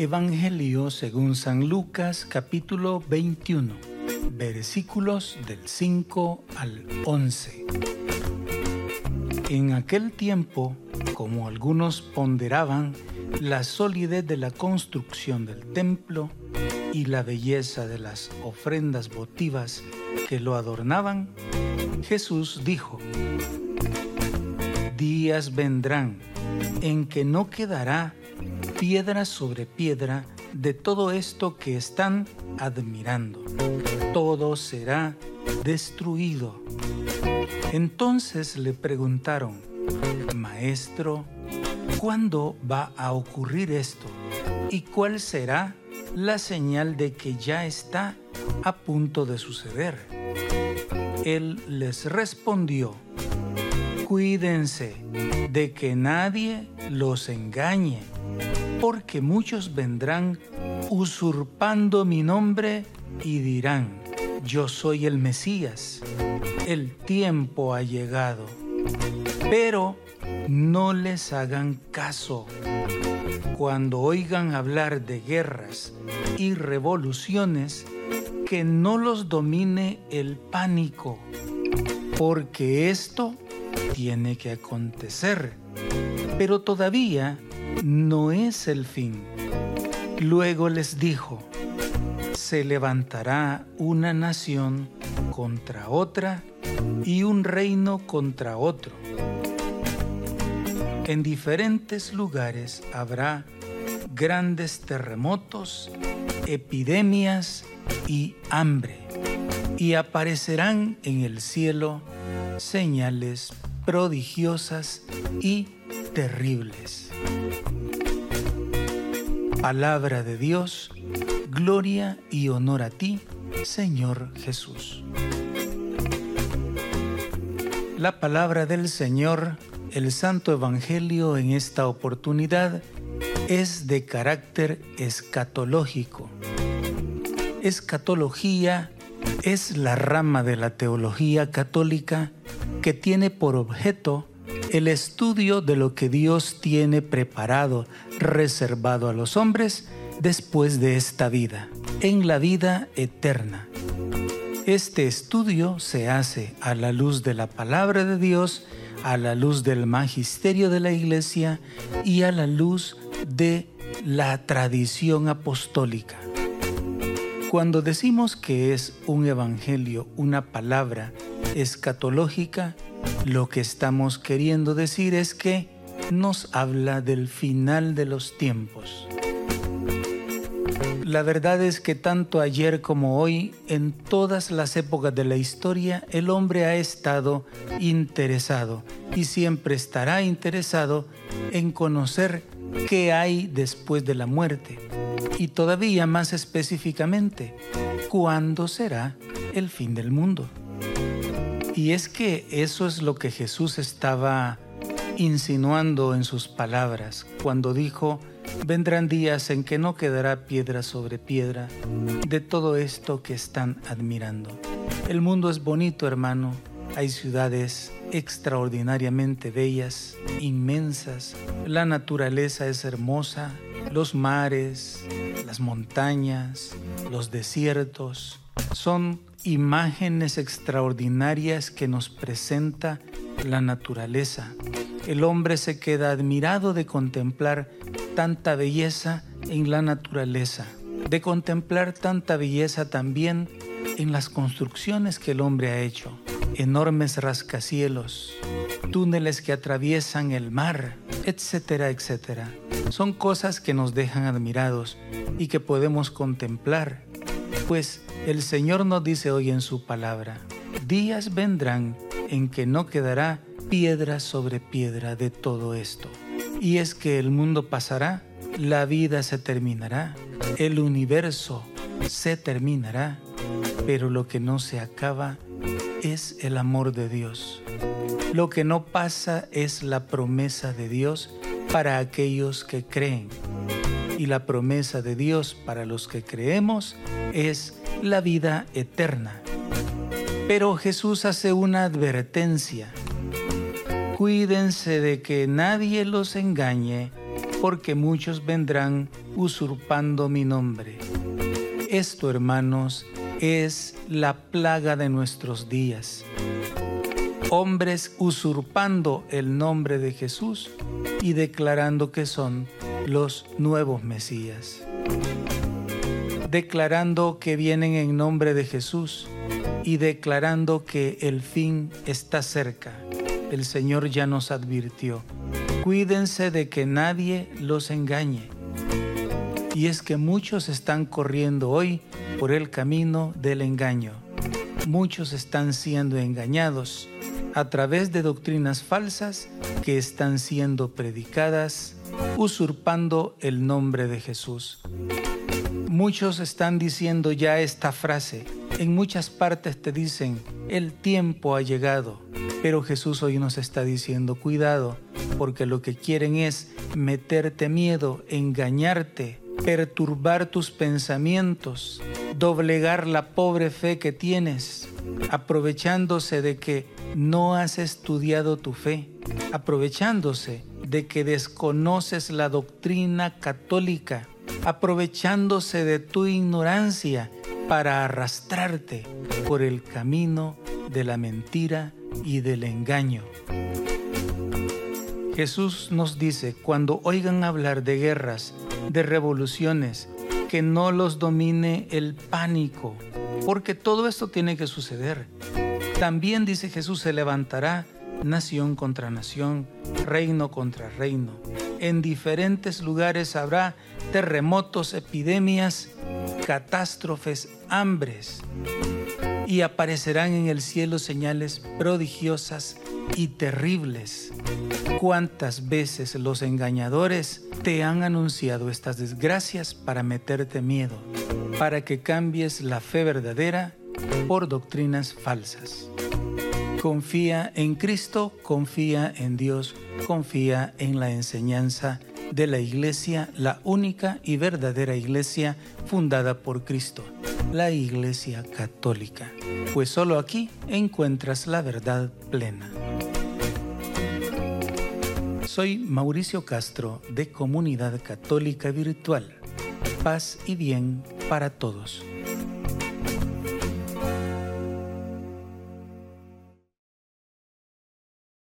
Evangelio según San Lucas capítulo 21, versículos del 5 al 11. En aquel tiempo, como algunos ponderaban la solidez de la construcción del templo y la belleza de las ofrendas votivas que lo adornaban, Jesús dijo, Días vendrán en que no quedará piedra sobre piedra de todo esto que están admirando. Todo será destruido. Entonces le preguntaron, Maestro, ¿cuándo va a ocurrir esto? ¿Y cuál será la señal de que ya está a punto de suceder? Él les respondió, Cuídense de que nadie los engañe porque muchos vendrán usurpando mi nombre y dirán, yo soy el Mesías, el tiempo ha llegado. Pero no les hagan caso. Cuando oigan hablar de guerras y revoluciones, que no los domine el pánico, porque esto tiene que acontecer. Pero todavía no es el fin. Luego les dijo, se levantará una nación contra otra y un reino contra otro. En diferentes lugares habrá grandes terremotos, epidemias y hambre, y aparecerán en el cielo señales prodigiosas y terribles. Palabra de Dios, gloria y honor a ti, Señor Jesús. La palabra del Señor, el Santo Evangelio en esta oportunidad, es de carácter escatológico. Escatología es la rama de la teología católica que tiene por objeto el estudio de lo que Dios tiene preparado, reservado a los hombres después de esta vida, en la vida eterna. Este estudio se hace a la luz de la palabra de Dios, a la luz del magisterio de la iglesia y a la luz de la tradición apostólica. Cuando decimos que es un evangelio, una palabra escatológica, lo que estamos queriendo decir es que nos habla del final de los tiempos. La verdad es que tanto ayer como hoy, en todas las épocas de la historia, el hombre ha estado interesado y siempre estará interesado en conocer qué hay después de la muerte y todavía más específicamente, cuándo será el fin del mundo. Y es que eso es lo que Jesús estaba insinuando en sus palabras cuando dijo, vendrán días en que no quedará piedra sobre piedra de todo esto que están admirando. El mundo es bonito, hermano. Hay ciudades extraordinariamente bellas, inmensas. La naturaleza es hermosa. Los mares, las montañas, los desiertos son imágenes extraordinarias que nos presenta la naturaleza. El hombre se queda admirado de contemplar tanta belleza en la naturaleza, de contemplar tanta belleza también en las construcciones que el hombre ha hecho, enormes rascacielos, túneles que atraviesan el mar, etcétera, etcétera. Son cosas que nos dejan admirados y que podemos contemplar, pues el Señor nos dice hoy en su palabra, días vendrán en que no quedará piedra sobre piedra de todo esto. Y es que el mundo pasará, la vida se terminará, el universo se terminará, pero lo que no se acaba es el amor de Dios. Lo que no pasa es la promesa de Dios para aquellos que creen. Y la promesa de Dios para los que creemos es la vida eterna. Pero Jesús hace una advertencia. Cuídense de que nadie los engañe porque muchos vendrán usurpando mi nombre. Esto, hermanos, es la plaga de nuestros días. Hombres usurpando el nombre de Jesús y declarando que son los nuevos Mesías. Declarando que vienen en nombre de Jesús y declarando que el fin está cerca. El Señor ya nos advirtió. Cuídense de que nadie los engañe. Y es que muchos están corriendo hoy por el camino del engaño. Muchos están siendo engañados a través de doctrinas falsas que están siendo predicadas usurpando el nombre de Jesús. Muchos están diciendo ya esta frase. En muchas partes te dicen, el tiempo ha llegado. Pero Jesús hoy nos está diciendo, cuidado, porque lo que quieren es meterte miedo, engañarte, perturbar tus pensamientos, doblegar la pobre fe que tienes, aprovechándose de que no has estudiado tu fe, aprovechándose de que desconoces la doctrina católica, aprovechándose de tu ignorancia para arrastrarte por el camino de la mentira y del engaño. Jesús nos dice, cuando oigan hablar de guerras, de revoluciones, que no los domine el pánico, porque todo esto tiene que suceder. También dice Jesús, se levantará nación contra nación, reino contra reino. En diferentes lugares habrá terremotos, epidemias, catástrofes, hambres. Y aparecerán en el cielo señales prodigiosas y terribles. ¿Cuántas veces los engañadores te han anunciado estas desgracias para meterte miedo, para que cambies la fe verdadera por doctrinas falsas? Confía en Cristo, confía en Dios, confía en la enseñanza de la iglesia, la única y verdadera iglesia fundada por Cristo, la iglesia católica, pues solo aquí encuentras la verdad plena. Soy Mauricio Castro de Comunidad Católica Virtual. Paz y bien para todos.